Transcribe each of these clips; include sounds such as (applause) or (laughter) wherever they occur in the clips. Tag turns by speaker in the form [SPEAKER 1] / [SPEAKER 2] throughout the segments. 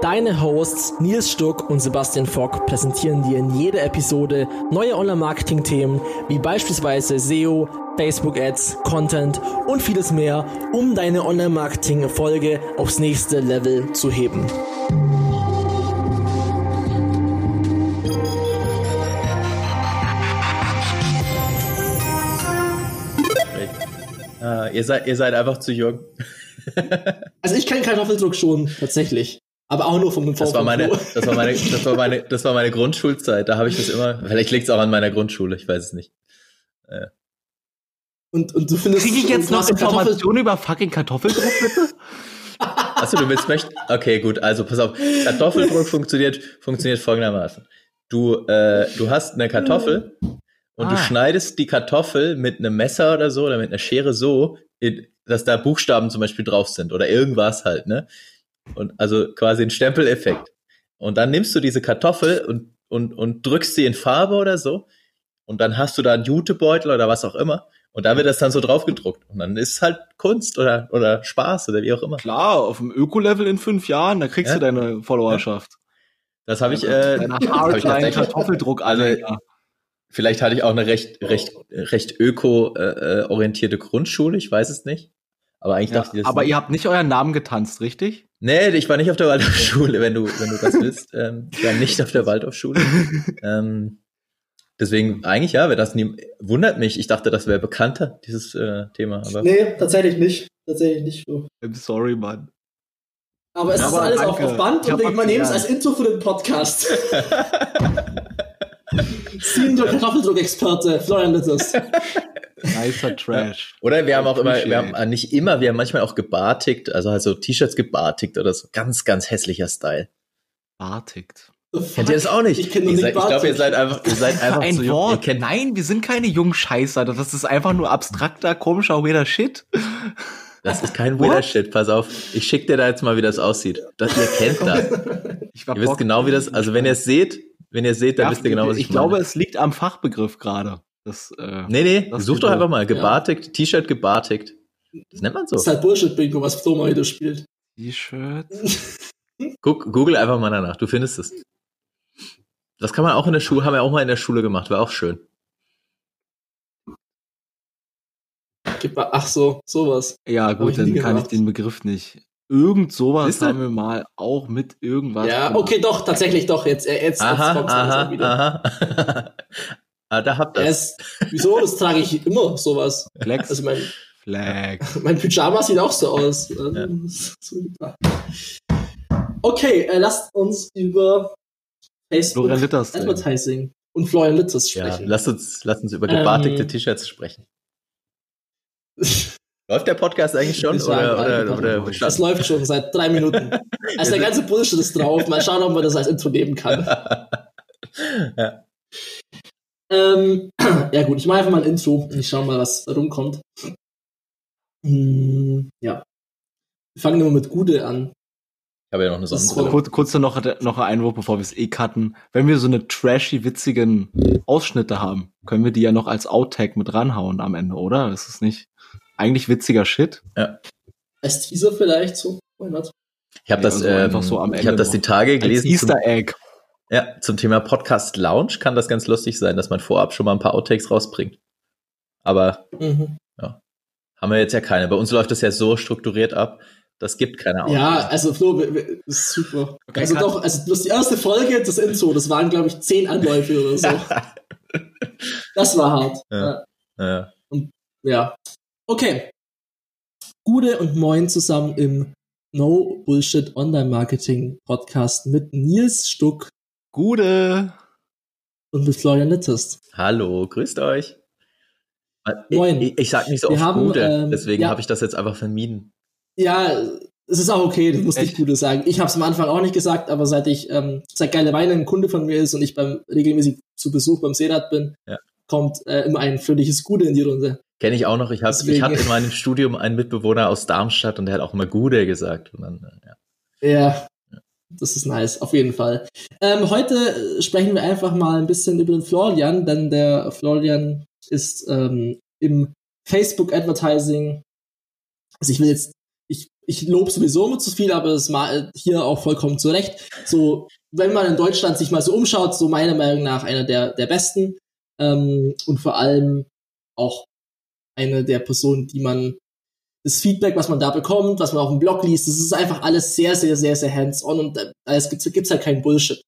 [SPEAKER 1] Deine Hosts Nils Stuck und Sebastian Fock präsentieren dir in jeder Episode neue Online-Marketing-Themen wie beispielsweise SEO, Facebook-Ads, Content und vieles mehr, um deine Online-Marketing-Erfolge aufs nächste Level zu heben.
[SPEAKER 2] Uh, ihr, seid, ihr seid einfach zu jung. (laughs)
[SPEAKER 1] also ich kann Kartoffeldruck schon, tatsächlich. Aber auch nur vom
[SPEAKER 2] das war meine, das war meine, das war meine, das war meine Grundschulzeit. Da habe ich das immer. Vielleicht liegt es auch an meiner Grundschule. Ich weiß es nicht.
[SPEAKER 1] Äh. Und, und du findest.
[SPEAKER 3] Kriege ich jetzt noch Informationen über fucking Kartoffeldruck bitte?
[SPEAKER 2] Achso, du willst möchten? Okay, gut. Also pass auf. Kartoffeldruck (laughs) funktioniert, funktioniert folgendermaßen. Du, äh, du hast eine Kartoffel und ah. du schneidest die Kartoffel mit einem Messer oder so oder mit einer Schere so, dass da Buchstaben zum Beispiel drauf sind oder irgendwas halt, ne? Und also quasi ein Stempeleffekt. Und dann nimmst du diese Kartoffel und, und, und drückst sie in Farbe oder so. Und dann hast du da einen Jutebeutel oder was auch immer. Und da wird das dann so drauf gedruckt. Und dann ist es halt Kunst oder, oder Spaß oder wie auch immer.
[SPEAKER 3] Klar, auf dem Öko-Level in fünf Jahren, da kriegst ja? du deine Followerschaft.
[SPEAKER 2] Das habe ich, äh, hab ich tatsächlich.
[SPEAKER 3] Kartoffeldruck, also,
[SPEAKER 2] Vielleicht hatte ich auch eine recht, recht, recht öko-orientierte äh, Grundschule, ich weiß es nicht. Aber eigentlich ja, dachte ich
[SPEAKER 3] das Aber nicht. ihr habt nicht euren Namen getanzt, richtig?
[SPEAKER 2] Nee, ich war nicht auf der Waldorfschule, (laughs) wenn du, wenn du das willst. ähm, ich war nicht auf der Waldorfschule. ähm, deswegen, eigentlich ja, wer das nie, wundert mich. Ich dachte, das wäre bekannter, dieses äh, Thema. Aber
[SPEAKER 1] nee, tatsächlich nicht. Tatsächlich nicht so.
[SPEAKER 3] I'm sorry, Mann.
[SPEAKER 1] Aber es ja, ist aber alles danke. auf Band und wir nehmen es als Intro für den Podcast. (laughs) Senior Kartoffeldruck-Experte, Florian Litters. (laughs)
[SPEAKER 3] Nicer Trash.
[SPEAKER 2] Oder wir haben auch immer, wir haben nicht immer, wir haben manchmal auch gebartigt, also halt so T-Shirts gebartigt oder so. Ganz, ganz hässlicher Style.
[SPEAKER 3] Bartigt.
[SPEAKER 2] Kennt ihr das auch nicht?
[SPEAKER 1] Ich, ich, ich
[SPEAKER 2] glaube, ihr seid einfach, ihr seid einfach
[SPEAKER 3] ein
[SPEAKER 2] zu
[SPEAKER 3] Wort. Jung. Nein, wir sind keine jungen Scheißer. Das ist einfach nur abstrakter, komischer, weirder Shit.
[SPEAKER 2] Das ist kein weirder (laughs) Shit. Pass auf. Ich schick dir da jetzt mal, wie das aussieht. Das, ihr kennt das. (laughs) ihr wisst genau, wie das, also wenn ihr es seht, wenn ihr es seht, dann ja, wisst ihr genau, was ich,
[SPEAKER 3] ich meine. Ich glaube, es liegt am Fachbegriff gerade. Das,
[SPEAKER 2] äh, nee, nee, das such doch einfach mal. Gebartigt, ja. T-Shirt gebartigt. Das nennt man so.
[SPEAKER 1] Das ist halt Bullshit-Bingo, was Flo mal wieder spielt.
[SPEAKER 3] T-Shirt. (laughs)
[SPEAKER 2] Guck, google einfach mal danach, du findest es. Das kann man auch in der Schule, haben wir auch mal in der Schule gemacht, war auch schön.
[SPEAKER 1] Ach so, sowas.
[SPEAKER 3] Ja, gut, dann kann gemacht. ich den Begriff nicht. Irgend sowas haben wir mal auch mit irgendwas.
[SPEAKER 1] Ja, gemacht. okay, doch, tatsächlich doch. Jetzt, äh, jetzt,
[SPEAKER 2] aha, jetzt aha, wieder. Aha. (laughs) Ah, da habt ihr
[SPEAKER 1] es. Wieso? Das trage ich immer, sowas.
[SPEAKER 3] Flex.
[SPEAKER 1] Also mein,
[SPEAKER 3] Flag. (laughs)
[SPEAKER 1] mein Pyjama sieht auch so aus. Ja. Okay, äh, lasst uns über Facebook Advertising und Florian Litters sprechen.
[SPEAKER 2] Ja, lasst uns, lasst uns über gebartigte ähm, T-Shirts sprechen. Läuft der Podcast eigentlich schon? (laughs) Oder, oder, oder,
[SPEAKER 1] oder das läuft schon seit drei Minuten. (laughs) Also der ganze Bullshit ist drauf. Mal schauen, ob man das als Intro nehmen kann. ja. Ähm, (clears throat) ja gut, ich mache einfach mal ein Intro und ich schaue mal, was rumkommt. Hm, ja. Wir fangen immer mit Gude an.
[SPEAKER 2] Ich habe ja noch eine Sonnenbrille.
[SPEAKER 3] Kurz, kurz noch, noch ein Einwurf, bevor wir es eh cutten. Wenn wir so eine trashy, witzigen Ausschnitte haben, können wir die ja noch als Outtag mit ranhauen am Ende, oder? Ist es nicht eigentlich witziger Shit?
[SPEAKER 2] Ja.
[SPEAKER 1] Als Teaser vielleicht so.
[SPEAKER 2] Ich habe ja, das, also ähm, einfach so am Ende ich habe das die Tage gelesen.
[SPEAKER 3] Als Easter Egg.
[SPEAKER 2] Ja, zum Thema Podcast Lounge kann das ganz lustig sein, dass man vorab schon mal ein paar Outtakes rausbringt. Aber mhm. ja, haben wir jetzt ja keine. Bei uns läuft das ja so strukturiert ab, das gibt keine
[SPEAKER 1] Outtakes. Ja, also Flo, das ist super. Okay, also doch, also bloß die erste Folge, das Intro, das waren glaube ich zehn Anläufe oder so. (laughs) das war hart.
[SPEAKER 2] Ja. ja. ja.
[SPEAKER 1] Und, ja. Okay. Gude und Moin zusammen im No Bullshit Online Marketing Podcast mit Nils Stuck
[SPEAKER 3] Gude.
[SPEAKER 1] Und mit Florian Littest.
[SPEAKER 2] Hallo, grüßt euch.
[SPEAKER 1] Moin.
[SPEAKER 2] Ich, ich sag nicht so oft haben, Gude, ähm, deswegen ja. habe ich das jetzt einfach vermieden.
[SPEAKER 1] Ja, es ist auch okay, das muss Echt? nicht Gude sagen. Ich habe es am Anfang auch nicht gesagt, aber seit ich, ähm, seit Geile Weine ein Kunde von mir ist und ich beim regelmäßig zu Besuch beim Seerat bin,
[SPEAKER 2] ja.
[SPEAKER 1] kommt äh, immer ein völliges Gute in die Runde.
[SPEAKER 2] Kenne ich auch noch. Ich, hab, ich hatte in meinem Studium einen Mitbewohner aus Darmstadt und der hat auch immer Gude gesagt. Dann,
[SPEAKER 1] äh, ja. ja. Das ist nice, auf jeden Fall. Ähm, heute sprechen wir einfach mal ein bisschen über den Florian, denn der Florian ist ähm, im Facebook Advertising. Also ich will jetzt, ich, ich lobe sowieso immer zu viel, aber es mal hier auch vollkommen zurecht. So, wenn man in Deutschland sich mal so umschaut, so meiner Meinung nach einer der, der besten ähm, und vor allem auch eine der Personen, die man das Feedback, was man da bekommt, was man auf dem Blog liest, das ist einfach alles sehr, sehr, sehr, sehr hands-on und äh, es gibt gibt's halt keinen Bullshit.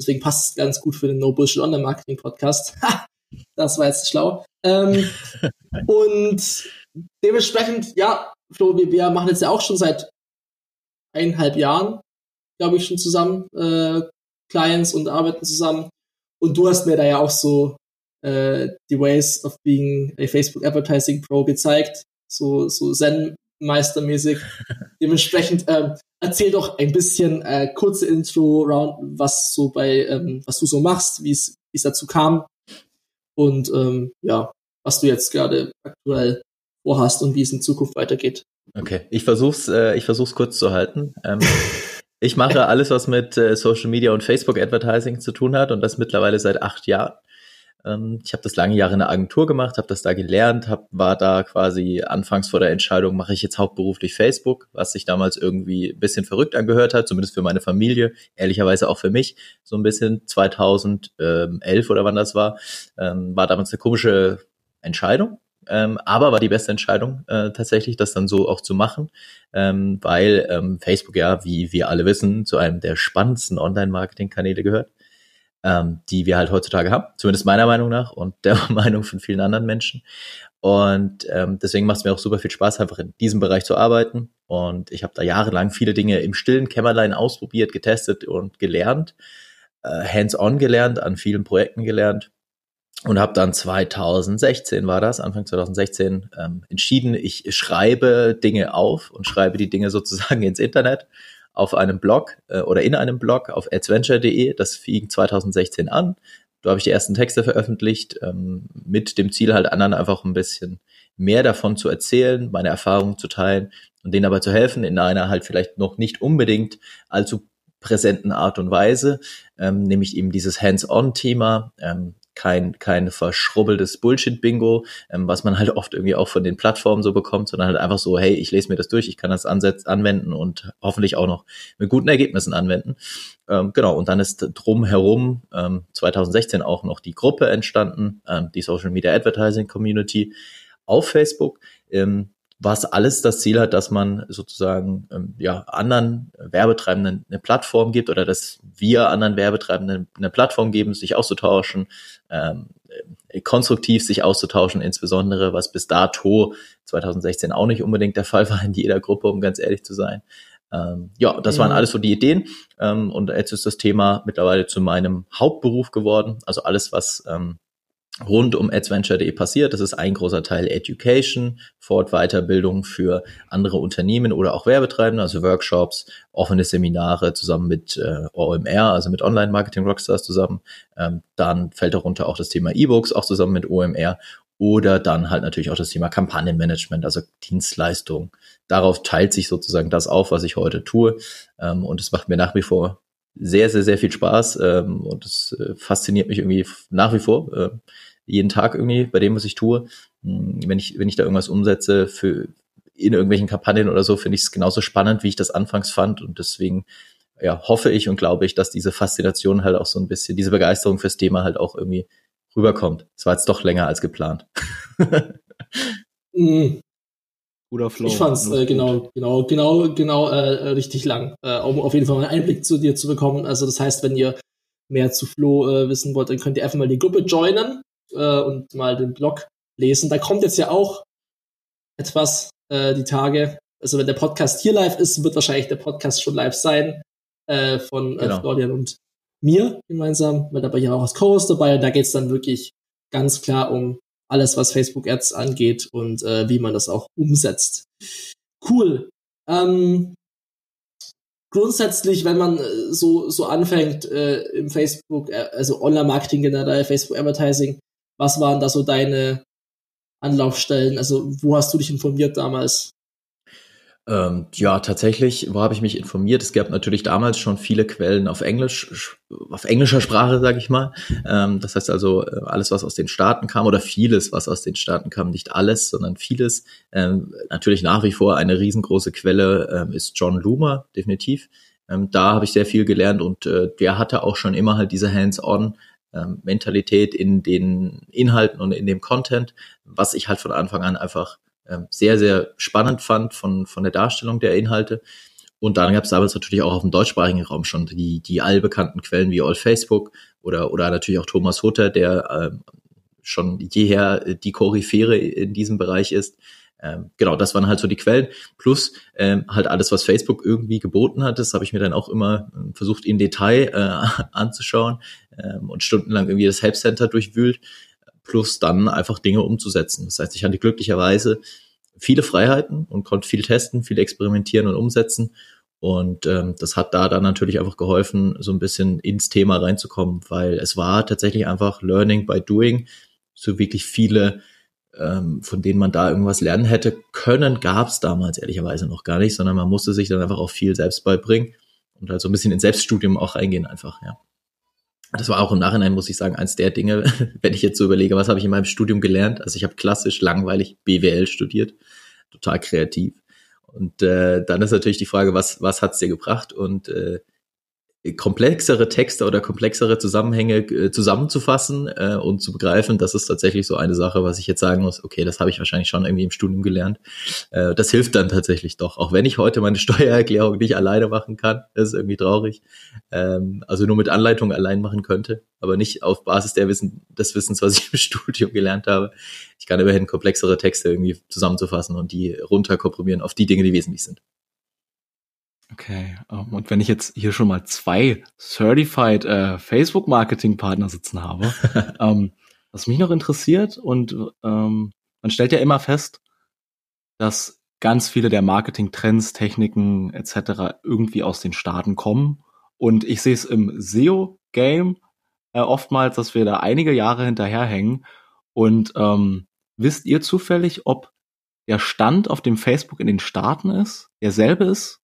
[SPEAKER 1] Deswegen passt es ganz gut für den No Bullshit Online Marketing Podcast. (laughs) das war jetzt schlau. Ähm, (laughs) und dementsprechend, ja, Flo, wir, wir machen jetzt ja auch schon seit eineinhalb Jahren, glaube ich, schon zusammen äh, Clients und arbeiten zusammen. Und du hast mir da ja auch so äh, die Ways of Being a Facebook Advertising Pro gezeigt, so, so Zen-Meistermäßig. (laughs) Dementsprechend ähm, erzähl doch ein bisschen äh, kurze Intro round, was so bei, ähm, was du so machst, wie es dazu kam und ähm, ja, was du jetzt gerade aktuell vorhast und wie es in Zukunft weitergeht.
[SPEAKER 2] Okay, ich versuch's, äh, ich versuch's kurz zu halten. Ähm, (laughs) ich mache alles, was mit äh, Social Media und Facebook Advertising zu tun hat und das mittlerweile seit acht Jahren. Ähm, ich habe das lange Jahre in der Agentur gemacht, habe das da gelernt, hab, war da quasi anfangs vor der Entscheidung, mache ich jetzt hauptberuflich Facebook, was sich damals irgendwie ein bisschen verrückt angehört hat, zumindest für meine Familie, ehrlicherweise auch für mich, so ein bisschen 2011 oder wann das war, ähm, war damals eine komische Entscheidung, ähm, aber war die beste Entscheidung äh, tatsächlich, das dann so auch zu machen, weil Facebook ja, wie wir alle wissen, zu einem der spannendsten Online-Marketing-Kanäle gehört ähm, die wir halt heutzutage haben, zumindest meiner Meinung nach und (laughs) der Meinung von vielen anderen Menschen. Und ähm, deswegen macht es mir auch super viel Spaß, einfach in diesem Bereich zu arbeiten. Und ich habe da jahrelang viele Dinge im stillen Kämmerlein ausprobiert, getestet und gelernt, äh, hands-on gelernt, an vielen Projekten gelernt und habe dann 2016 war das, Anfang 2016 ähm, entschieden, ich schreibe Dinge auf und schreibe die Dinge (laughs) sozusagen ins Internet auf einem Blog äh, oder in einem Blog auf adventure.de. Das fing 2016 an. Da habe ich die ersten Texte veröffentlicht, ähm, mit dem Ziel halt anderen einfach ein bisschen mehr davon zu erzählen, meine Erfahrungen zu teilen und denen aber zu helfen in einer halt vielleicht noch nicht unbedingt allzu präsenten Art und Weise, ähm, nämlich eben dieses Hands-on-Thema, ähm, kein, kein verschrubbeltes Bullshit-Bingo, ähm, was man halt oft irgendwie auch von den Plattformen so bekommt, sondern halt einfach so, hey, ich lese mir das durch, ich kann das ansetz anwenden und hoffentlich auch noch mit guten Ergebnissen anwenden. Ähm, genau, und dann ist drumherum ähm, 2016 auch noch die Gruppe entstanden, ähm, die Social Media Advertising Community auf Facebook. Ähm, was alles das Ziel hat, dass man sozusagen ähm, ja anderen Werbetreibenden eine Plattform gibt oder dass wir anderen Werbetreibenden eine Plattform geben, sich auszutauschen, ähm, äh, konstruktiv sich auszutauschen, insbesondere was bis dato 2016 auch nicht unbedingt der Fall war in jeder Gruppe, um ganz ehrlich zu sein. Ähm, ja, das waren mhm. alles so die Ideen ähm, und jetzt ist das Thema mittlerweile zu meinem Hauptberuf geworden. Also alles, was ähm, rund um adventure.de passiert. Das ist ein großer Teil Education, Fort Weiterbildung für andere Unternehmen oder auch Werbetreibende, also Workshops, offene Seminare zusammen mit äh, OMR, also mit Online Marketing Rockstars zusammen. Ähm, dann fällt darunter auch das Thema E-Books, auch zusammen mit OMR. Oder dann halt natürlich auch das Thema Kampagnenmanagement, also Dienstleistung. Darauf teilt sich sozusagen das auf, was ich heute tue. Ähm, und es macht mir nach wie vor sehr, sehr, sehr viel Spaß ähm, und es äh, fasziniert mich irgendwie nach wie vor. Äh, jeden Tag irgendwie bei dem, was ich tue. Hm, wenn ich, wenn ich da irgendwas umsetze für in irgendwelchen Kampagnen oder so, finde ich es genauso spannend, wie ich das anfangs fand. Und deswegen ja, hoffe ich und glaube ich, dass diese Faszination halt auch so ein bisschen, diese Begeisterung fürs Thema halt auch irgendwie rüberkommt. Es war jetzt doch länger als geplant.
[SPEAKER 1] mm. Guter Flow. Ich fand's äh, genau, genau, genau, genau äh, richtig lang, äh, um auf jeden Fall einen Einblick zu dir zu bekommen. Also das heißt, wenn ihr mehr zu Flo äh, wissen wollt, dann könnt ihr einfach mal die Gruppe joinen äh, und mal den Blog lesen. Da kommt jetzt ja auch etwas äh, die Tage. Also wenn der Podcast hier live ist, wird wahrscheinlich der Podcast schon live sein äh, von äh, genau. Florian und mir gemeinsam, weil dabei ja auch als Co-Host dabei und da geht's dann wirklich ganz klar um alles, was Facebook Ads angeht und äh, wie man das auch umsetzt. Cool. Ähm, grundsätzlich, wenn man äh, so so anfängt äh, im Facebook, äh, also Online-Marketing generell, Facebook Advertising, was waren da so deine Anlaufstellen? Also wo hast du dich informiert damals?
[SPEAKER 2] Ähm, ja, tatsächlich, wo habe ich mich informiert? Es gab natürlich damals schon viele Quellen auf Englisch, auf englischer Sprache, sage ich mal. Ähm, das heißt also, äh, alles, was aus den Staaten kam oder vieles, was aus den Staaten kam, nicht alles, sondern vieles. Ähm, natürlich nach wie vor eine riesengroße Quelle ähm, ist John Loomer, definitiv. Ähm, da habe ich sehr viel gelernt und äh, der hatte auch schon immer halt diese Hands-on ähm, Mentalität in den Inhalten und in dem Content, was ich halt von Anfang an einfach ähm, sehr, sehr spannend fand von, von der Darstellung der Inhalte. Und dann gab es damals natürlich auch auf dem deutschsprachigen Raum schon die, die allbekannten Quellen wie All Facebook oder, oder natürlich auch Thomas Hutter, der ähm, schon jeher die Koryphäre in diesem Bereich ist. Ähm, genau, das waren halt so die Quellen. Plus ähm, halt alles, was Facebook irgendwie geboten hat, das habe ich mir dann auch immer äh, versucht in Detail äh, (laughs) anzuschauen ähm, und stundenlang irgendwie das Help Center durchwühlt plus dann einfach Dinge umzusetzen. Das heißt, ich hatte glücklicherweise viele Freiheiten und konnte viel testen, viel experimentieren und umsetzen. Und ähm, das hat da dann natürlich einfach geholfen, so ein bisschen ins Thema reinzukommen, weil es war tatsächlich einfach Learning by Doing. So wirklich viele, ähm, von denen man da irgendwas lernen hätte können, gab es damals ehrlicherweise noch gar nicht, sondern man musste sich dann einfach auch viel selbst beibringen und halt so ein bisschen ins Selbststudium auch reingehen einfach, ja das war auch im Nachhinein, muss ich sagen, eins der Dinge, (laughs) wenn ich jetzt so überlege, was habe ich in meinem Studium gelernt? Also ich habe klassisch langweilig BWL studiert, total kreativ. Und äh, dann ist natürlich die Frage, was, was hat's dir gebracht? Und äh, komplexere Texte oder komplexere Zusammenhänge äh, zusammenzufassen äh, und zu begreifen, das ist tatsächlich so eine Sache, was ich jetzt sagen muss, okay, das habe ich wahrscheinlich schon irgendwie im Studium gelernt. Äh, das hilft dann tatsächlich doch, auch wenn ich heute meine (laughs) Steuererklärung nicht alleine machen kann, das ist irgendwie traurig, ähm, also nur mit Anleitung allein machen könnte, aber nicht auf Basis der Wissen, des Wissens, was ich im (laughs) Studium gelernt habe. Ich kann immerhin komplexere Texte irgendwie zusammenzufassen und die runterkomprimieren auf die Dinge, die wesentlich sind.
[SPEAKER 3] Okay, um, ähm, und wenn ich jetzt hier schon mal zwei Certified äh, Facebook Marketing Partner sitzen habe, (laughs) ähm, was mich noch interessiert und ähm, man stellt ja immer fest, dass ganz viele der Marketing Trends, Techniken etc. irgendwie aus den Staaten kommen und ich sehe es im SEO Game äh, oftmals, dass wir da einige Jahre hinterherhängen und ähm, wisst ihr zufällig, ob der Stand auf dem Facebook in den Staaten ist, derselbe ist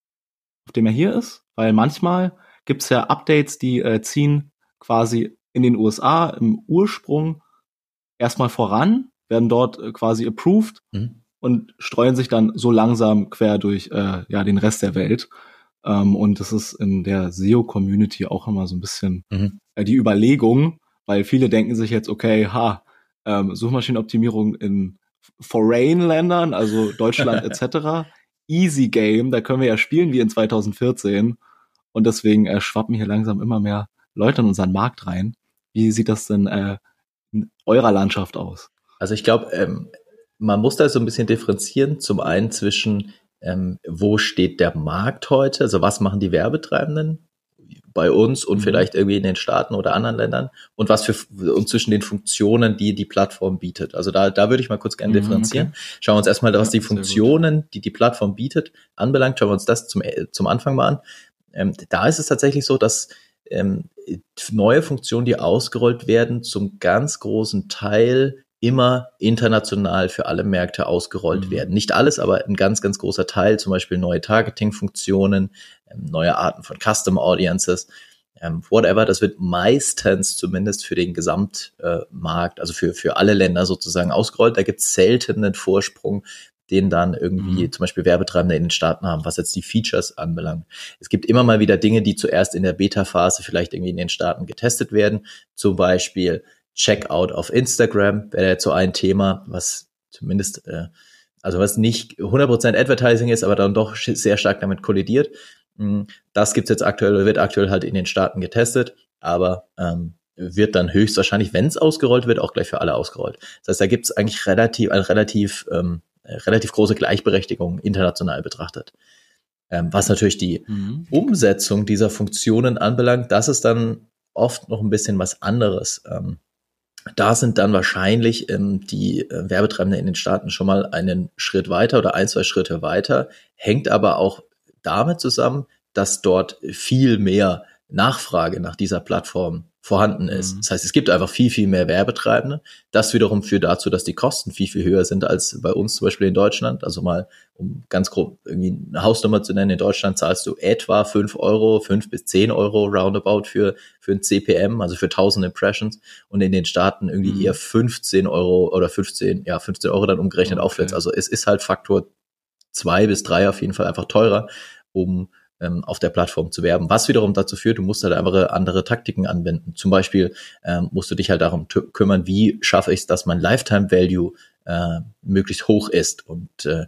[SPEAKER 3] auf dem er hier ist, weil manchmal gibt es ja Updates, die äh, ziehen quasi in den USA im Ursprung erstmal voran, werden dort äh, quasi approved mhm. und streuen sich dann so langsam quer durch äh, ja den Rest der Welt. Ähm, und das ist in der SEO-Community auch immer so ein bisschen mhm. äh, die Überlegung, weil viele denken sich jetzt, okay, ha, ähm, Suchmaschinenoptimierung in Foreign-Ländern, also Deutschland (laughs) etc., easy Game, da können wir ja spielen wie in 2014. Und deswegen äh, schwappen hier langsam immer mehr Leute in unseren Markt rein. Wie sieht das denn äh, in eurer Landschaft aus?
[SPEAKER 2] Also ich glaube, ähm, man muss da so ein bisschen differenzieren. Zum einen zwischen, ähm, wo steht der Markt heute? Also was machen die Werbetreibenden? Bei uns und mhm. vielleicht irgendwie in den Staaten oder anderen Ländern und was für und zwischen den Funktionen, die die Plattform bietet. Also da, da würde ich mal kurz gerne mhm, differenzieren. Okay. Schauen wir uns erstmal, was ja, die Funktionen, die die Plattform bietet, anbelangt. Schauen wir uns das zum, zum Anfang mal an. Ähm, da ist es tatsächlich so, dass ähm, neue Funktionen, die ausgerollt werden, zum ganz großen Teil immer international für alle Märkte ausgerollt mhm. werden. Nicht alles, aber ein ganz, ganz großer Teil, zum Beispiel neue Targeting-Funktionen, ähm, neue Arten von Custom Audiences, ähm, whatever, das wird meistens zumindest für den Gesamtmarkt, äh, also für, für alle Länder sozusagen ausgerollt. Da gibt es selten einen Vorsprung, den dann irgendwie mhm. zum Beispiel Werbetreibende in den Staaten haben, was jetzt die Features anbelangt. Es gibt immer mal wieder Dinge, die zuerst in der Beta-Phase vielleicht irgendwie in den Staaten getestet werden. Zum Beispiel Checkout auf Instagram wäre jetzt so ein Thema, was zumindest, äh, also was nicht 100% Advertising ist, aber dann doch sehr stark damit kollidiert. Mm, das gibt's jetzt aktuell, wird aktuell halt in den Staaten getestet, aber ähm, wird dann höchstwahrscheinlich, wenn es ausgerollt wird, auch gleich für alle ausgerollt. Das heißt, da gibt's eigentlich relativ, eine relativ, ähm, relativ große Gleichberechtigung international betrachtet. Ähm, was natürlich die mhm. Umsetzung dieser Funktionen anbelangt, das ist dann oft noch ein bisschen was anderes. Ähm, da sind dann wahrscheinlich ähm, die äh, Werbetreibenden in den Staaten schon mal einen Schritt weiter oder ein, zwei Schritte weiter, hängt aber auch damit zusammen, dass dort viel mehr Nachfrage nach dieser Plattform vorhanden ist. Mhm. Das heißt, es gibt einfach viel, viel mehr Werbetreibende. Das wiederum führt dazu, dass die Kosten viel, viel höher sind als bei uns zum Beispiel in Deutschland. Also mal, um ganz grob irgendwie eine Hausnummer zu nennen, in Deutschland zahlst du etwa fünf Euro, fünf bis zehn Euro roundabout für, für ein CPM, also für 1000 Impressions und in den Staaten irgendwie mhm. eher 15 Euro oder 15, ja, 15 Euro dann umgerechnet okay. aufwärts. Also es ist halt Faktor zwei bis drei auf jeden Fall einfach teurer, um ähm, auf der Plattform zu werben. Was wiederum dazu führt, du musst halt andere, andere Taktiken anwenden. Zum Beispiel ähm, musst du dich halt darum kümmern, wie schaffe ich es, dass mein Lifetime Value äh, möglichst hoch ist. Und äh, äh,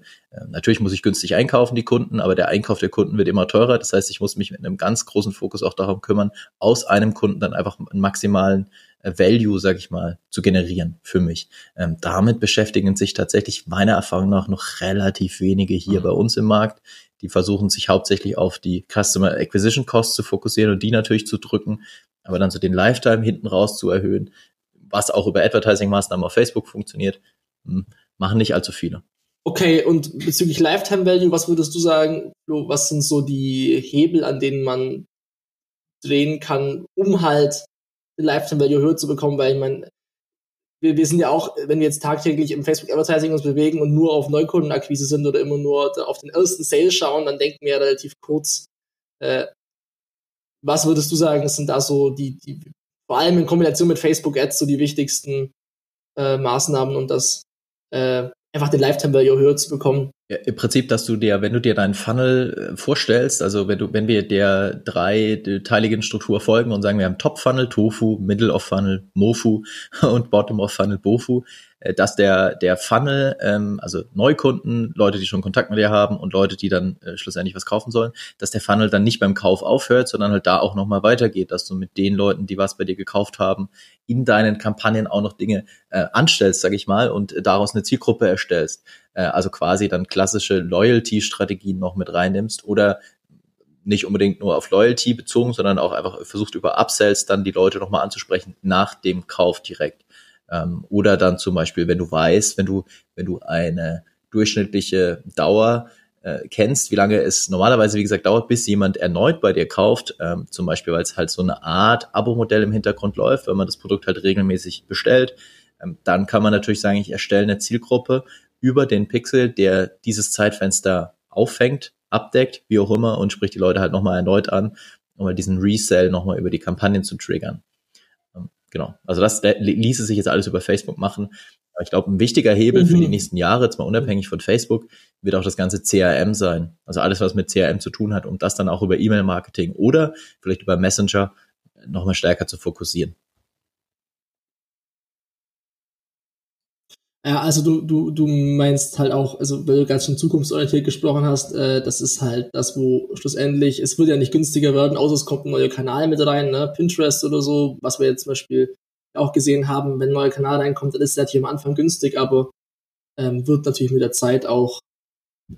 [SPEAKER 2] natürlich muss ich günstig einkaufen, die Kunden, aber der Einkauf der Kunden wird immer teurer. Das heißt, ich muss mich mit einem ganz großen Fokus auch darum kümmern, aus einem Kunden dann einfach einen maximalen äh, Value, sag ich mal, zu generieren für mich. Ähm, damit beschäftigen sich tatsächlich meiner Erfahrung nach noch relativ wenige hier mhm. bei uns im Markt. Die versuchen sich hauptsächlich auf die Customer Acquisition Costs zu fokussieren und die natürlich zu drücken, aber dann so den Lifetime hinten raus zu erhöhen, was auch über Advertising-Maßnahmen auf Facebook funktioniert, hm, machen nicht allzu viele.
[SPEAKER 1] Okay, und bezüglich Lifetime Value, was würdest du sagen, was sind so die Hebel, an denen man drehen kann, um halt den Lifetime Value höher zu bekommen? Weil ich meine, wir, wir sind ja auch, wenn wir jetzt tagtäglich im Facebook Advertising uns bewegen und nur auf Neukundenakquise sind oder immer nur auf den ersten Sale schauen, dann denken wir ja relativ kurz. Äh, was würdest du sagen, sind da so die, die, vor allem in Kombination mit Facebook Ads so die wichtigsten äh, Maßnahmen, um das äh, einfach den Lifetime Value höher zu bekommen?
[SPEAKER 2] Ja, Im Prinzip, dass du dir, wenn du dir deinen Funnel äh, vorstellst, also wenn du, wenn wir der dreiteiligen Struktur folgen und sagen, wir haben Top Funnel, Tofu, Middle of Funnel, Mofu (laughs) und Bottom of Funnel, Bofu, äh, dass der, der Funnel, ähm, also Neukunden, Leute, die schon Kontakt mit dir haben und Leute, die dann äh, schlussendlich was kaufen sollen, dass der Funnel dann nicht beim Kauf aufhört, sondern halt da auch nochmal weitergeht, dass du mit den Leuten, die was bei dir gekauft haben, in deinen Kampagnen auch noch Dinge äh, anstellst, sag ich mal, und daraus eine Zielgruppe erstellst. Äh, also quasi dann klassische Loyalty-Strategien noch mit reinnimmst oder nicht unbedingt nur auf Loyalty bezogen, sondern auch einfach versucht über Upsells dann die Leute nochmal anzusprechen nach dem Kauf direkt. Ähm, oder dann zum Beispiel, wenn du weißt, wenn du, wenn du eine durchschnittliche Dauer äh, kennst, wie lange es normalerweise, wie gesagt, dauert, bis jemand erneut bei dir kauft, ähm, zum Beispiel, weil es halt so eine Art Abo-Modell im Hintergrund läuft, wenn man das Produkt halt regelmäßig bestellt, ähm, dann kann man natürlich sagen, ich erstelle eine Zielgruppe über den Pixel, der dieses Zeitfenster auffängt, abdeckt, wie auch immer, und spricht die Leute halt nochmal erneut an, um halt diesen Resell nochmal über die Kampagnen zu triggern. Genau. Also das ließe sich jetzt alles über Facebook machen. Aber ich glaube, ein wichtiger Hebel mhm. für die mhm. nächsten Jahre, jetzt mal unabhängig von Facebook, wird auch das ganze CRM sein. Also alles, was mit CRM zu tun hat, um das dann auch über E-Mail-Marketing oder vielleicht über Messenger nochmal stärker zu fokussieren.
[SPEAKER 1] Ja, also du, du, du meinst halt auch, also weil du ganz schon zukunftsorientiert gesprochen hast, äh, das ist halt das, wo schlussendlich, es wird ja nicht günstiger werden, außer es kommt ein neuer Kanal mit rein, ne? Pinterest oder so, was wir jetzt zum Beispiel auch gesehen haben, wenn ein neuer Kanal reinkommt, dann ist es natürlich am Anfang günstig, aber ähm, wird natürlich mit der Zeit auch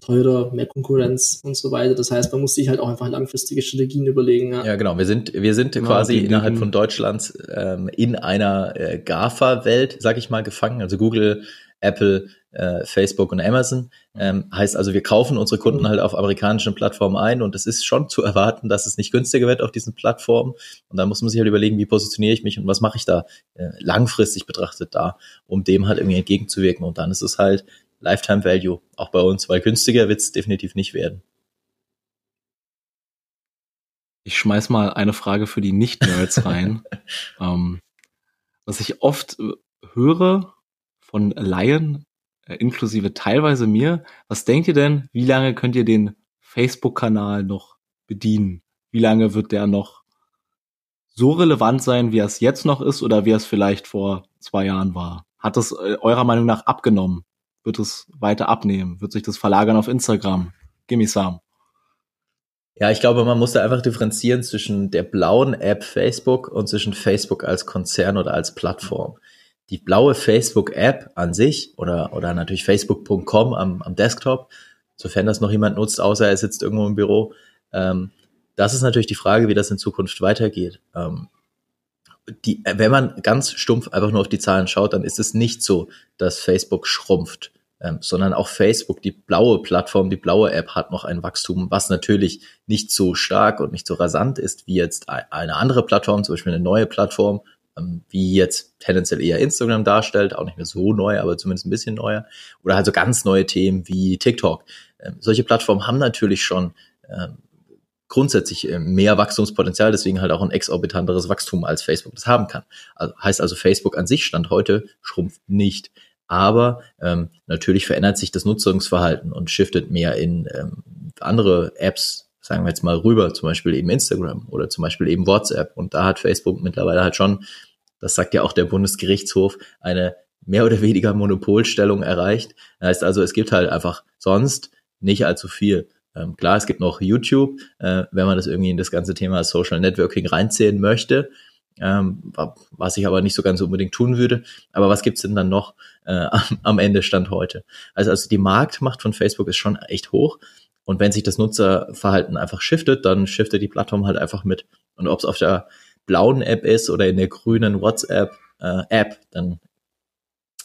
[SPEAKER 1] teurer, mehr Konkurrenz und so weiter. Das heißt, man muss sich halt auch einfach langfristige Strategien überlegen.
[SPEAKER 2] Ja, ja genau. Wir sind, wir sind genau, quasi innerhalb von Deutschlands ähm, in einer äh, GAFA-Welt, sag ich mal, gefangen. Also Google, Apple, äh, Facebook und Amazon. Ähm, heißt also, wir kaufen unsere Kunden mhm. halt auf amerikanischen Plattformen ein und es ist schon zu erwarten, dass es nicht günstiger wird auf diesen Plattformen. Und dann muss man sich halt überlegen, wie positioniere ich mich und was mache ich da äh, langfristig betrachtet da, um dem halt irgendwie entgegenzuwirken. Und dann ist es halt Lifetime Value, auch bei uns, weil günstiger wird es definitiv nicht werden.
[SPEAKER 3] Ich schmeiß mal eine Frage für die Nicht-Nerds rein. (laughs) ähm, was ich oft äh, höre von Laien, äh, inklusive teilweise mir, was denkt ihr denn, wie lange könnt ihr den Facebook-Kanal noch bedienen? Wie lange wird der noch so relevant sein, wie er es jetzt noch ist oder wie er es vielleicht vor zwei Jahren war? Hat es äh, eurer Meinung nach abgenommen? Wird es weiter abnehmen? Wird sich das verlagern auf Instagram? Gimme some.
[SPEAKER 2] Ja, ich glaube, man muss da einfach differenzieren zwischen der blauen App Facebook und zwischen Facebook als Konzern oder als Plattform. Die blaue Facebook-App an sich oder, oder natürlich facebook.com am, am Desktop, sofern das noch jemand nutzt, außer er sitzt irgendwo im Büro, ähm, das ist natürlich die Frage, wie das in Zukunft weitergeht. Ähm, die, wenn man ganz stumpf einfach nur auf die Zahlen schaut, dann ist es nicht so, dass Facebook schrumpft ähm, sondern auch Facebook, die blaue Plattform, die blaue App hat noch ein Wachstum, was natürlich nicht so stark und nicht so rasant ist wie jetzt eine andere Plattform, zum Beispiel eine neue Plattform, ähm, wie jetzt tendenziell eher Instagram darstellt, auch nicht mehr so neu, aber zumindest ein bisschen neuer. Oder also ganz neue Themen wie TikTok. Ähm, solche Plattformen haben natürlich schon ähm, grundsätzlich äh, mehr Wachstumspotenzial, deswegen halt auch ein exorbitanteres Wachstum als Facebook das haben kann. Also, heißt also, Facebook an sich stand heute schrumpft nicht. Aber ähm, natürlich verändert sich das Nutzungsverhalten und shiftet mehr in ähm, andere Apps, sagen wir jetzt mal rüber, zum Beispiel eben Instagram oder zum Beispiel eben WhatsApp. Und da hat Facebook mittlerweile halt schon, das sagt ja auch der Bundesgerichtshof, eine mehr oder weniger Monopolstellung erreicht. Das heißt also, es gibt halt einfach sonst nicht allzu viel. Ähm, klar, es gibt noch YouTube, äh, wenn man das irgendwie in das ganze Thema Social Networking reinzählen möchte ähm, was ich aber nicht so ganz unbedingt tun würde. Aber was gibt's denn dann noch äh, am Ende Stand heute? Also, also die Marktmacht von Facebook ist schon echt hoch. Und wenn sich das Nutzerverhalten einfach shiftet, dann shiftet die Plattform halt einfach mit. Und ob es auf der blauen App ist oder in der grünen WhatsApp äh, dann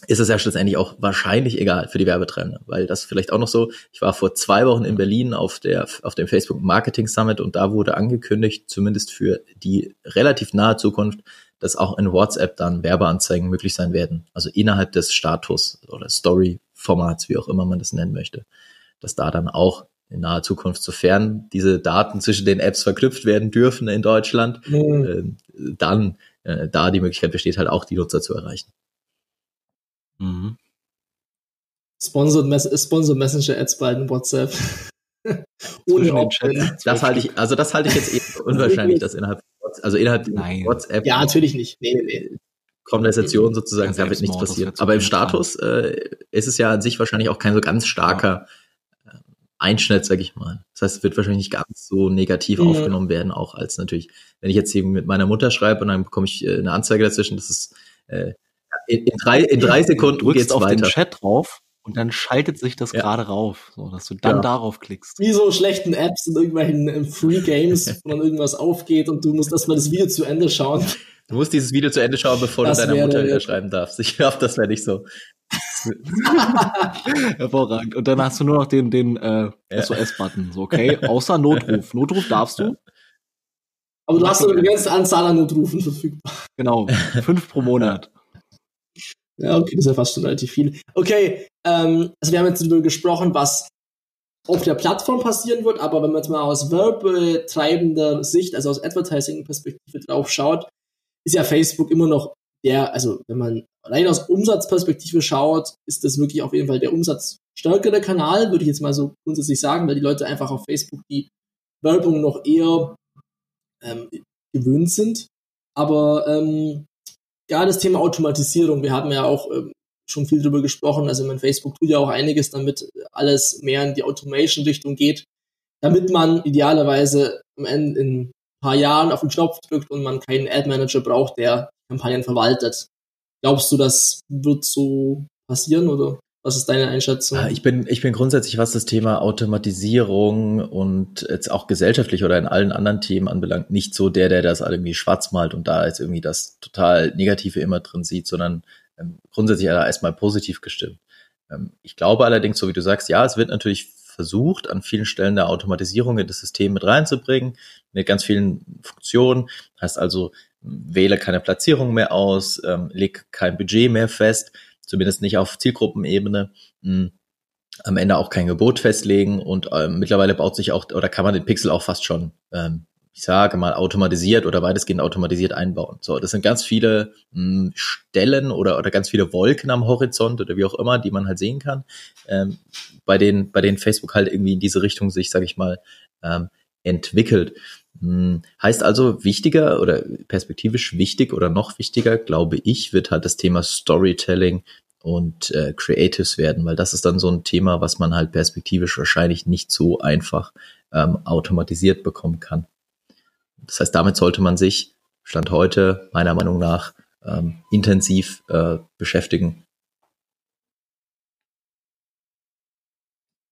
[SPEAKER 2] ist es ja schlussendlich auch wahrscheinlich egal für die Werbetreibende, weil das vielleicht auch noch so, ich war vor zwei Wochen in Berlin auf der, auf dem Facebook Marketing Summit und da wurde angekündigt, zumindest für die relativ nahe Zukunft, dass auch in WhatsApp dann Werbeanzeigen möglich sein werden. Also innerhalb des Status oder Story Formats, wie auch immer man das nennen möchte, dass da dann auch in naher Zukunft, sofern diese Daten zwischen den Apps verknüpft werden dürfen in Deutschland, mhm. äh, dann äh, da die Möglichkeit besteht, halt auch die Nutzer zu erreichen.
[SPEAKER 1] Mhm. Sponsored, Mes Sponsored Messenger Ads bei in WhatsApp. (laughs)
[SPEAKER 2] Ohne Option. Das halte ich, also das halte ich jetzt eher unwahrscheinlich, dass innerhalb, also innerhalb
[SPEAKER 1] Nein. WhatsApp. Ja, natürlich nicht. Nee, nee.
[SPEAKER 2] Konversation sozusagen, da wird nichts passieren. Aber im Status äh, ist es ja an sich wahrscheinlich auch kein so ganz starker. Äh, Einschnitt, sag ich mal. Das heißt, es wird wahrscheinlich nicht ganz so negativ mhm. aufgenommen werden, auch als natürlich, wenn ich jetzt eben mit meiner Mutter schreibe und dann bekomme ich äh, eine Anzeige dazwischen, das ist äh, in, in, drei, in drei Sekunden
[SPEAKER 3] du drückst auf weiter. den Chat drauf und dann schaltet sich das ja. gerade rauf, so dass du dann ja. darauf klickst.
[SPEAKER 1] Wie so schlechten Apps in irgendwelchen äh, Free Games, (laughs) wo dann irgendwas aufgeht und du musst erstmal das Video zu Ende schauen.
[SPEAKER 2] Du musst dieses Video zu Ende schauen, bevor das du deiner Mutter wieder schreiben darfst. Ich hoffe, das wäre nicht so. (laughs)
[SPEAKER 3] Hervorragend. Und dann hast du nur noch den, den äh, ja. SOS-Button. So, okay, außer Notruf. (laughs) Notruf darfst du.
[SPEAKER 1] Aber du hast eine begrenzte Anzahl an Notrufen verfügbar.
[SPEAKER 3] Genau, fünf pro Monat.
[SPEAKER 1] Ja, okay, das ist ja fast schon relativ viel. Okay, ähm, also wir haben jetzt darüber gesprochen, was auf der Plattform passieren wird, aber wenn man jetzt mal aus werbetreibender Sicht, also aus Advertising-Perspektive drauf schaut, ist ja Facebook immer noch der, also wenn man rein aus Umsatzperspektive schaut, ist das wirklich auf jeden Fall der umsatzstärkere Kanal, würde ich jetzt mal so grundsätzlich sagen, weil die Leute einfach auf Facebook die Werbung noch eher ähm, gewöhnt sind. Aber ähm, ja, das Thema Automatisierung. Wir haben ja auch ähm, schon viel drüber gesprochen. Also mein Facebook tut ja auch einiges, damit alles mehr in die Automation-Richtung geht, damit man idealerweise am Ende in ein paar Jahren auf den Knopf drückt und man keinen Ad-Manager braucht, der Kampagnen verwaltet. Glaubst du, das wird so passieren oder? Was ist deine Einschätzung?
[SPEAKER 2] Ah, ich bin, ich bin grundsätzlich, was das Thema Automatisierung und jetzt auch gesellschaftlich oder in allen anderen Themen anbelangt, nicht so der, der das irgendwie schwarz malt und da jetzt irgendwie das total Negative immer drin sieht, sondern ähm, grundsätzlich erstmal positiv gestimmt. Ähm, ich glaube allerdings, so wie du sagst, ja, es wird natürlich versucht, an vielen Stellen der Automatisierung in das System mit reinzubringen, mit ganz vielen Funktionen. Heißt also, wähle keine Platzierung mehr aus, ähm, leg kein Budget mehr fest zumindest nicht auf Zielgruppenebene. Mh, hm, am Ende auch kein Gebot festlegen und ähm, mittlerweile baut sich auch oder kann man den Pixel auch fast schon, ähm, ich sage mal, automatisiert oder weitestgehend automatisiert einbauen. So, das sind ganz viele mh, hm, Stellen oder, oder ganz viele Wolken am Horizont oder wie auch immer, die man halt sehen kann, ähm, bei denen, bei denen Facebook halt irgendwie in diese Richtung sich, sage ich mal, ähm, entwickelt. Hm, heißt also, wichtiger oder perspektivisch wichtig oder noch wichtiger, glaube ich, wird halt das Thema Storytelling und äh, Creatives werden, weil das ist dann so ein Thema, was man halt perspektivisch wahrscheinlich nicht so einfach ähm, automatisiert bekommen kann. Das heißt, damit sollte man sich, Stand heute, meiner Meinung nach, ähm, intensiv äh, beschäftigen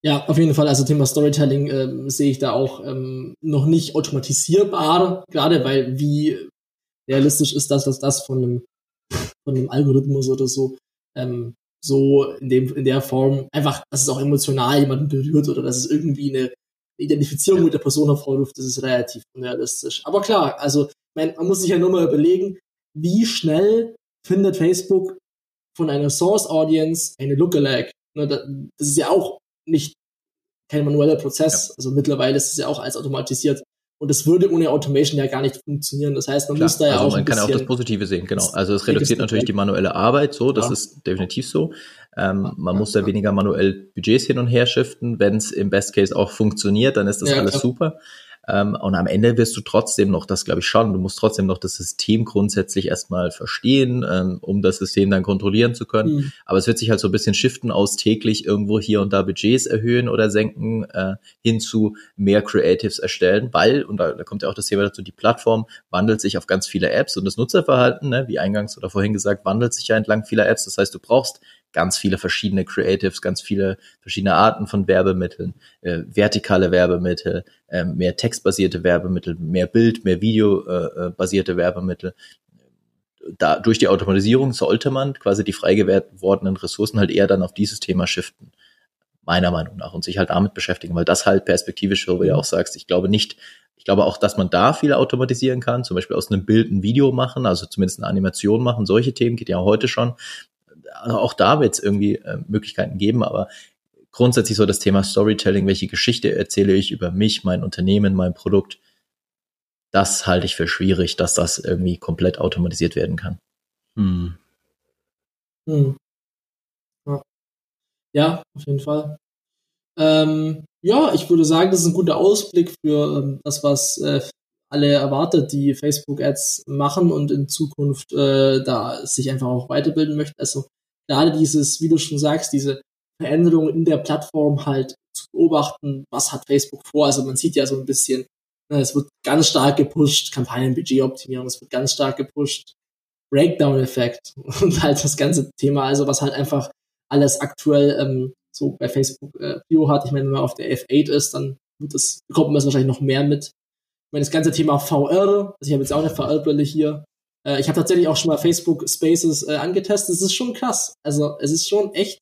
[SPEAKER 1] Ja, auf jeden Fall. Also Thema Storytelling äh, sehe ich da auch ähm, noch nicht automatisierbar, gerade weil wie realistisch ist das, dass das von einem, von einem Algorithmus oder so ähm, so in dem, in der Form einfach, dass es auch emotional jemanden berührt oder dass es irgendwie eine Identifizierung ja. mit der Person hervorruft, das ist relativ unrealistisch. Aber klar, also man, man muss sich ja nur mal überlegen, wie schnell findet Facebook von einer Source Audience eine Lookalike. Ne, das ist ja auch nicht kein manueller Prozess. Ja. Also mittlerweile ist es ja auch alles automatisiert. Und das würde ohne Automation ja gar nicht funktionieren. Das heißt, man Klar, muss da ja
[SPEAKER 2] also
[SPEAKER 1] auch.
[SPEAKER 2] Man kann ja auch das Positive sehen, genau. Also es reduziert natürlich die manuelle Arbeit, so, das ja. ist definitiv so. Ähm, man muss da weniger manuell Budgets hin und her shiften. Wenn es im Best Case auch funktioniert, dann ist das ja, alles super. Ähm, und am Ende wirst du trotzdem noch, das glaube ich schon, du musst trotzdem noch das System grundsätzlich erstmal verstehen, ähm, um das System dann kontrollieren zu können. Mhm. Aber es wird sich halt so ein bisschen shiften aus täglich irgendwo hier und da Budgets erhöhen oder senken, äh, hin zu mehr Creatives erstellen, weil, und da, da kommt ja auch das Thema dazu, die Plattform wandelt sich auf ganz viele Apps und das Nutzerverhalten, ne, wie eingangs oder vorhin gesagt, wandelt sich ja entlang vieler Apps. Das heißt, du brauchst ganz viele verschiedene Creatives, ganz viele verschiedene Arten von Werbemitteln, äh, vertikale Werbemittel, äh, mehr textbasierte Werbemittel, mehr Bild, mehr Video-basierte äh, Werbemittel. Da, durch die Automatisierung sollte man quasi die frei gewordenen Ressourcen halt eher dann auf dieses Thema shiften. Meiner Meinung nach. Und sich halt damit beschäftigen, weil das halt perspektivisch, wo du ja auch sagst, ich glaube nicht, ich glaube auch, dass man da viel automatisieren kann, zum Beispiel aus einem Bild ein Video machen, also zumindest eine Animation machen. Solche Themen geht ja heute schon auch da wird es irgendwie äh, Möglichkeiten geben, aber grundsätzlich so das Thema Storytelling, welche Geschichte erzähle ich über mich, mein Unternehmen, mein Produkt, das halte ich für schwierig, dass das irgendwie komplett automatisiert werden kann. Hm.
[SPEAKER 1] Hm. Ja. ja. auf jeden Fall. Ähm, ja, ich würde sagen, das ist ein guter Ausblick für ähm, das, was äh, alle erwartet, die Facebook-Ads machen und in Zukunft äh, da sich einfach auch weiterbilden möchten. Also gerade dieses, wie du schon sagst, diese Veränderung in der Plattform halt zu beobachten, was hat Facebook vor. Also man sieht ja so ein bisschen, ne, es wird ganz stark gepusht, Kampagnenbudgetoptimierung, es wird ganz stark gepusht, Breakdown-Effekt (laughs) und halt das ganze Thema, also was halt einfach alles aktuell ähm, so bei Facebook äh, Prio hat. Ich meine, wenn man auf der F8 ist, dann wird das, bekommt man es wahrscheinlich noch mehr mit. Ich meine, das ganze Thema VR, also ich habe jetzt auch eine VR-Brille hier, äh, ich habe tatsächlich auch schon mal Facebook Spaces äh, angetestet. Es ist schon krass. Also es ist schon echt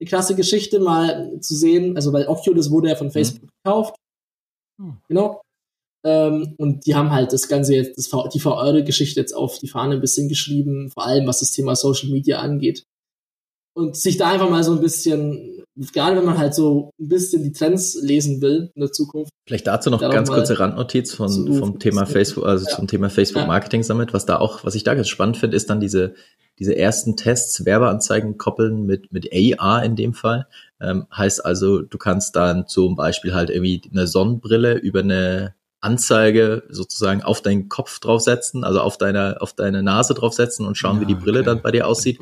[SPEAKER 1] eine klasse Geschichte, mal zu sehen. Also weil Oculus wurde ja von mhm. Facebook mhm. gekauft. Mhm. Genau. Ähm, und die haben halt das Ganze jetzt, das, die VR-Geschichte jetzt auf die Fahne ein bisschen geschrieben, vor allem was das Thema Social Media angeht. Und sich da einfach mal so ein bisschen gerade wenn man halt so ein bisschen die Trends lesen will in der Zukunft.
[SPEAKER 2] Vielleicht dazu noch ganz kurze Randnotiz von, vom Thema Facebook, also ja. zum Thema Facebook Marketing Summit. Was da auch, was ich da ganz spannend finde, ist dann diese, diese ersten Tests, Werbeanzeigen koppeln mit, mit AR in dem Fall. Ähm, heißt also, du kannst dann zum Beispiel halt irgendwie eine Sonnenbrille über eine Anzeige sozusagen auf deinen Kopf draufsetzen, also auf deine, auf deine Nase draufsetzen und schauen, ja, wie die Brille okay. dann bei dir aussieht.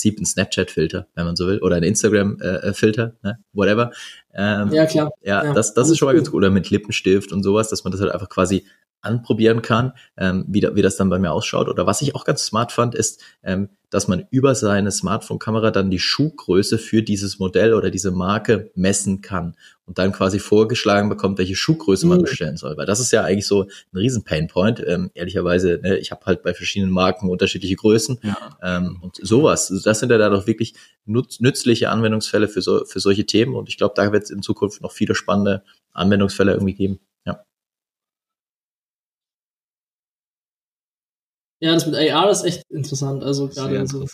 [SPEAKER 2] Prinzip ein Snapchat-Filter, wenn man so will, oder ein Instagram-Filter, äh, ne? whatever.
[SPEAKER 1] Ähm, ja, klar.
[SPEAKER 2] Ja, ja das, das ist schon mal ganz gut. Oder mit Lippenstift und sowas, dass man das halt einfach quasi anprobieren kann, ähm, wie, wie das dann bei mir ausschaut. Oder was ich auch ganz smart fand, ist, ähm, dass man über seine Smartphone-Kamera dann die Schuhgröße für dieses Modell oder diese Marke messen kann und dann quasi vorgeschlagen bekommt, welche Schuhgröße man mhm. bestellen soll. Weil das ist ja eigentlich so ein riesen Painpoint. Ähm, ehrlicherweise, ne, ich habe halt bei verschiedenen Marken unterschiedliche Größen ja. ähm, und sowas. Das sind ja da doch wirklich nutz nützliche Anwendungsfälle für, so, für solche Themen und ich glaube, da wird es in Zukunft noch viele spannende Anwendungsfälle irgendwie geben.
[SPEAKER 1] Ja, das mit AR ist echt interessant. Also gerade so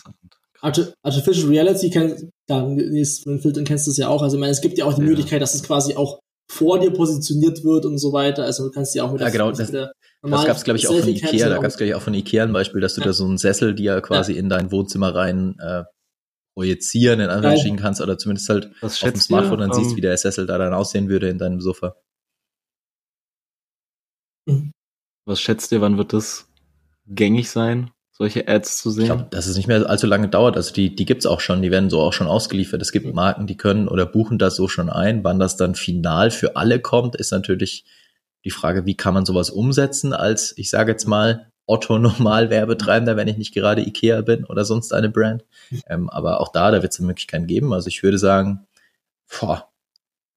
[SPEAKER 1] Artificial Reality, kenn, ja, mit Filtern kennst du es ja auch. Also ich meine, es gibt ja auch die ja. Möglichkeit, dass es quasi auch vor dir positioniert wird und so weiter. Also du kannst ja auch mit
[SPEAKER 2] ja, genau, das, das gab es, glaube ich, auch von Ikea. Da gab es, glaube ich, auch von Ikea ein Beispiel, dass du ja. da so einen Sessel, die ja quasi ja. in dein Wohnzimmer rein äh, projizieren, in Anführungsstrichen kannst, oder zumindest halt Was auf dem Smartphone dann um, siehst, ähm, wie der Sessel da dann aussehen würde in deinem Sofa.
[SPEAKER 3] Was schätzt ihr, wann wird das gängig sein, solche Ads zu sehen? Ich glaube,
[SPEAKER 2] dass es nicht mehr allzu lange dauert. Also die, die gibt's auch schon, die werden so auch schon ausgeliefert. Es gibt Marken, die können oder buchen das so schon ein. Wann das dann final für alle kommt, ist natürlich die Frage, wie kann man sowas umsetzen als, ich sage jetzt mal, Otto normal Werbetreibender, wenn ich nicht gerade Ikea bin oder sonst eine Brand. Ähm, aber auch da, da wird es Möglichkeiten geben. Also ich würde sagen, boah,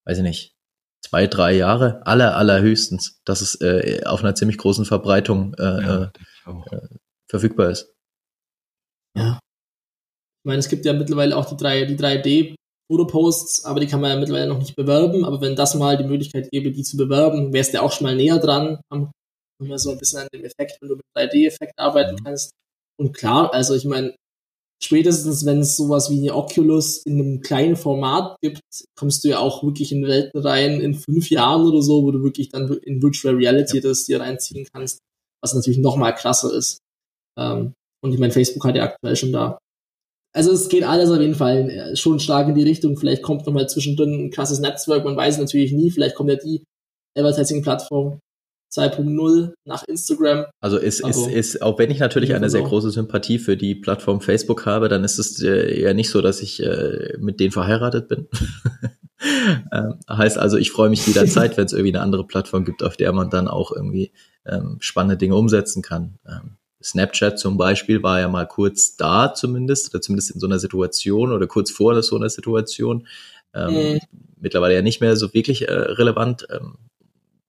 [SPEAKER 2] weiß ich nicht, zwei, drei Jahre, aller, allerhöchstens, dass es äh, auf einer ziemlich großen Verbreitung äh, ja, äh, äh verfügbar ist.
[SPEAKER 1] Ja. Ich meine, es gibt ja mittlerweile auch die, drei, die 3D-Fotoposts, aber die kann man ja mittlerweile noch nicht bewerben. Aber wenn das mal die Möglichkeit gäbe, die zu bewerben, wärst du ja auch schon mal näher dran immer so ein bisschen an dem Effekt, wenn du mit 3D-Effekt arbeiten mhm. kannst. Und klar, also ich meine, spätestens wenn es sowas wie eine Oculus in einem kleinen Format gibt, kommst du ja auch wirklich in Welten rein in fünf Jahren oder so, wo du wirklich dann in Virtual Reality ja. das dir reinziehen kannst, was natürlich noch mal krasser ist. Ähm, und ich meine, Facebook hat ja aktuell schon da. Also es geht alles auf jeden Fall äh, schon stark in die Richtung. Vielleicht kommt noch mal zwischendrin ein krasses Netzwerk, man weiß natürlich nie. Vielleicht kommt ja die Advertising-Plattform 2.0 nach Instagram.
[SPEAKER 2] Also ist, ist, ist, auch wenn ich natürlich eine sehr große Sympathie für die Plattform Facebook habe, dann ist es äh, ja nicht so, dass ich äh, mit denen verheiratet bin. (laughs) ähm, heißt also, ich freue mich jederzeit, (laughs) wenn es irgendwie eine andere Plattform gibt, auf der man dann auch irgendwie ähm, spannende Dinge umsetzen kann. Ähm, Snapchat zum Beispiel war ja mal kurz da zumindest, oder zumindest in so einer Situation oder kurz vor so einer Situation. Ähm, mhm. Mittlerweile ja nicht mehr so wirklich äh, relevant. Ähm,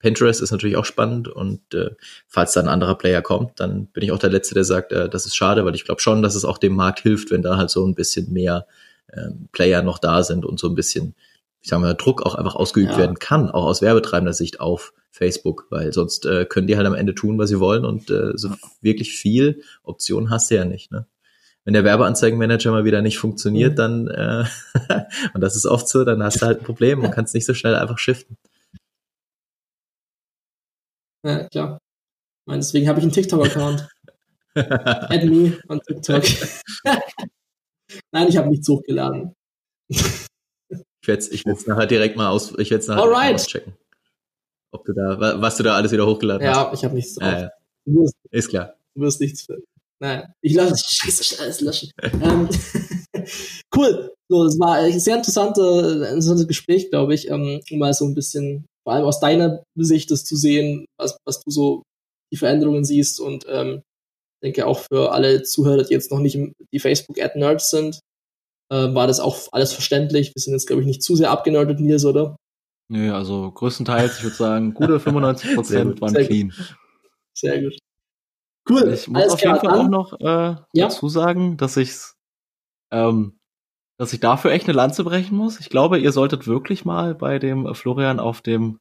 [SPEAKER 2] Pinterest ist natürlich auch spannend und äh, falls da ein anderer Player kommt, dann bin ich auch der Letzte, der sagt, äh, das ist schade, weil ich glaube schon, dass es auch dem Markt hilft, wenn da halt so ein bisschen mehr äh, Player noch da sind und so ein bisschen, ich sag mal, Druck auch einfach ausgeübt ja. werden kann, auch aus werbetreibender Sicht auf Facebook, weil sonst äh, können die halt am Ende tun, was sie wollen und äh, so wirklich viel Optionen hast du ja nicht, ne? Wenn der Werbeanzeigenmanager mal wieder nicht funktioniert, mhm. dann, äh, (laughs) und das ist oft so, dann hast du halt ein Problem und kannst nicht so schnell einfach shiften.
[SPEAKER 1] Ja, klar. Meine, deswegen habe ich einen TikTok-Account. (laughs) Add me on TikTok. (laughs) Nein, ich habe nichts hochgeladen.
[SPEAKER 2] ich werde es ich nachher direkt mal aus, ich werde nachher mal auschecken. Ob du da, was du da alles wieder hochgeladen
[SPEAKER 1] ja,
[SPEAKER 2] hast.
[SPEAKER 1] Ja, ich habe nichts drauf.
[SPEAKER 2] Äh, wirst, ist klar.
[SPEAKER 1] Du wirst nichts finden. Nein, ich lasse (laughs) scheiße alles löschen. ähm, cool. So, das war ein sehr interessantes, interessantes Gespräch, glaube ich, ähm, um mal so ein bisschen vor allem aus deiner Sicht das zu sehen, was, was du so die Veränderungen siehst und ähm, denke auch für alle Zuhörer, die jetzt noch nicht die Facebook-Ad-Nerds sind, äh, war das auch alles verständlich. Wir sind jetzt, glaube ich, nicht zu sehr abgenerdet, Nils, oder?
[SPEAKER 3] Nö, also größtenteils, ich würde sagen, gute 95 Prozent waren
[SPEAKER 1] sehr
[SPEAKER 3] clean.
[SPEAKER 1] Gut. Sehr gut. Cool.
[SPEAKER 3] Ich muss Alles auf jeden Fall auch noch äh, ja? dazu sagen, dass ich's ähm, dass ich dafür echt eine Lanze brechen muss. Ich glaube, ihr solltet wirklich mal bei dem Florian auf dem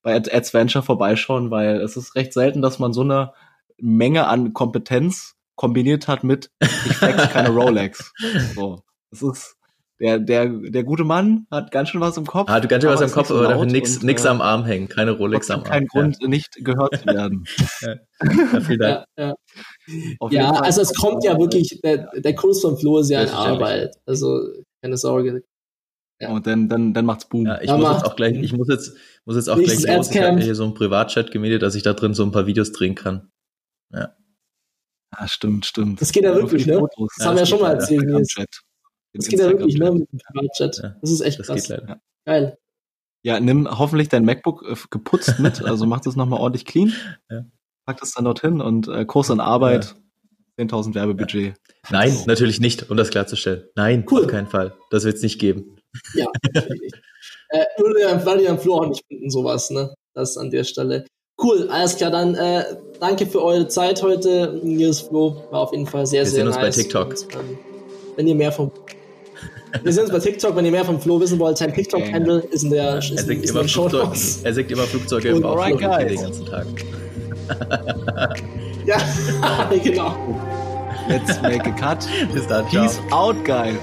[SPEAKER 3] bei Adventure vorbeischauen, weil es ist recht selten, dass man so eine Menge an Kompetenz kombiniert hat mit ich flex keine (laughs) Rolex. So, es ist der der der gute Mann hat ganz schön was im Kopf.
[SPEAKER 2] Hat ganz schön was im Kopf, aber dafür nix und, nix äh, am Arm hängen, keine Rolex am Arm.
[SPEAKER 3] Kein Grund, ja. nicht gehört zu werden. (laughs)
[SPEAKER 1] ja, vielen Dank. Ja, ja. ja also es kommt ja wirklich, der, der Kurs von Flo ist ja eine Arbeit. Also keine Sorge.
[SPEAKER 3] Ja. Und dann, dann, dann macht's Boom.
[SPEAKER 2] Ja, ich muss jetzt auch gleich, ich muss jetzt, muss jetzt auch gleich los. Ich habe hier so ein Privatchat gemietet, dass ich da drin so ein paar Videos drehen kann. Ja.
[SPEAKER 3] Ja, stimmt, stimmt.
[SPEAKER 1] Das geht ja wirklich, ne? Fotos. Das ja, haben wir ja schon mal erzählt. Das geht ja wirklich, ne? Mit dem Privatchat. Das ist echt das krass. Geil.
[SPEAKER 3] Ja, nimm hoffentlich dein MacBook äh, geputzt mit, also mach das nochmal ordentlich clean. Ja. Pack das dann dorthin und äh, Kurs an Arbeit. 10.000 Werbebudget.
[SPEAKER 2] Nein, so. natürlich nicht, um das klarzustellen. Nein, cool. auf keinen Fall. Das wird es nicht geben.
[SPEAKER 1] Ja, natürlich. äh, würde Florian Flo auch nicht finden, sowas, ne? Das an der Stelle. Cool, alles klar, dann äh, danke für eure Zeit heute. Nils Flo war auf jeden Fall sehr,
[SPEAKER 2] Wir
[SPEAKER 1] sehr
[SPEAKER 2] nice.
[SPEAKER 1] Wir
[SPEAKER 2] sehen uns bei TikTok.
[SPEAKER 1] Und, ähm, wenn ihr mehr vom wir sehen uns bei TikTok, wenn ihr mehr vom Flo wissen wollt. Sein TikTok-Handle ist in der ist
[SPEAKER 2] er, singt immer Flugzeug, er singt immer Flugzeuge im Bauch den ganzen Tag. (laughs)
[SPEAKER 1] ja, (laughs) genau.
[SPEAKER 3] Let's make a cut.
[SPEAKER 2] Bis dann.
[SPEAKER 3] Peace out, guys.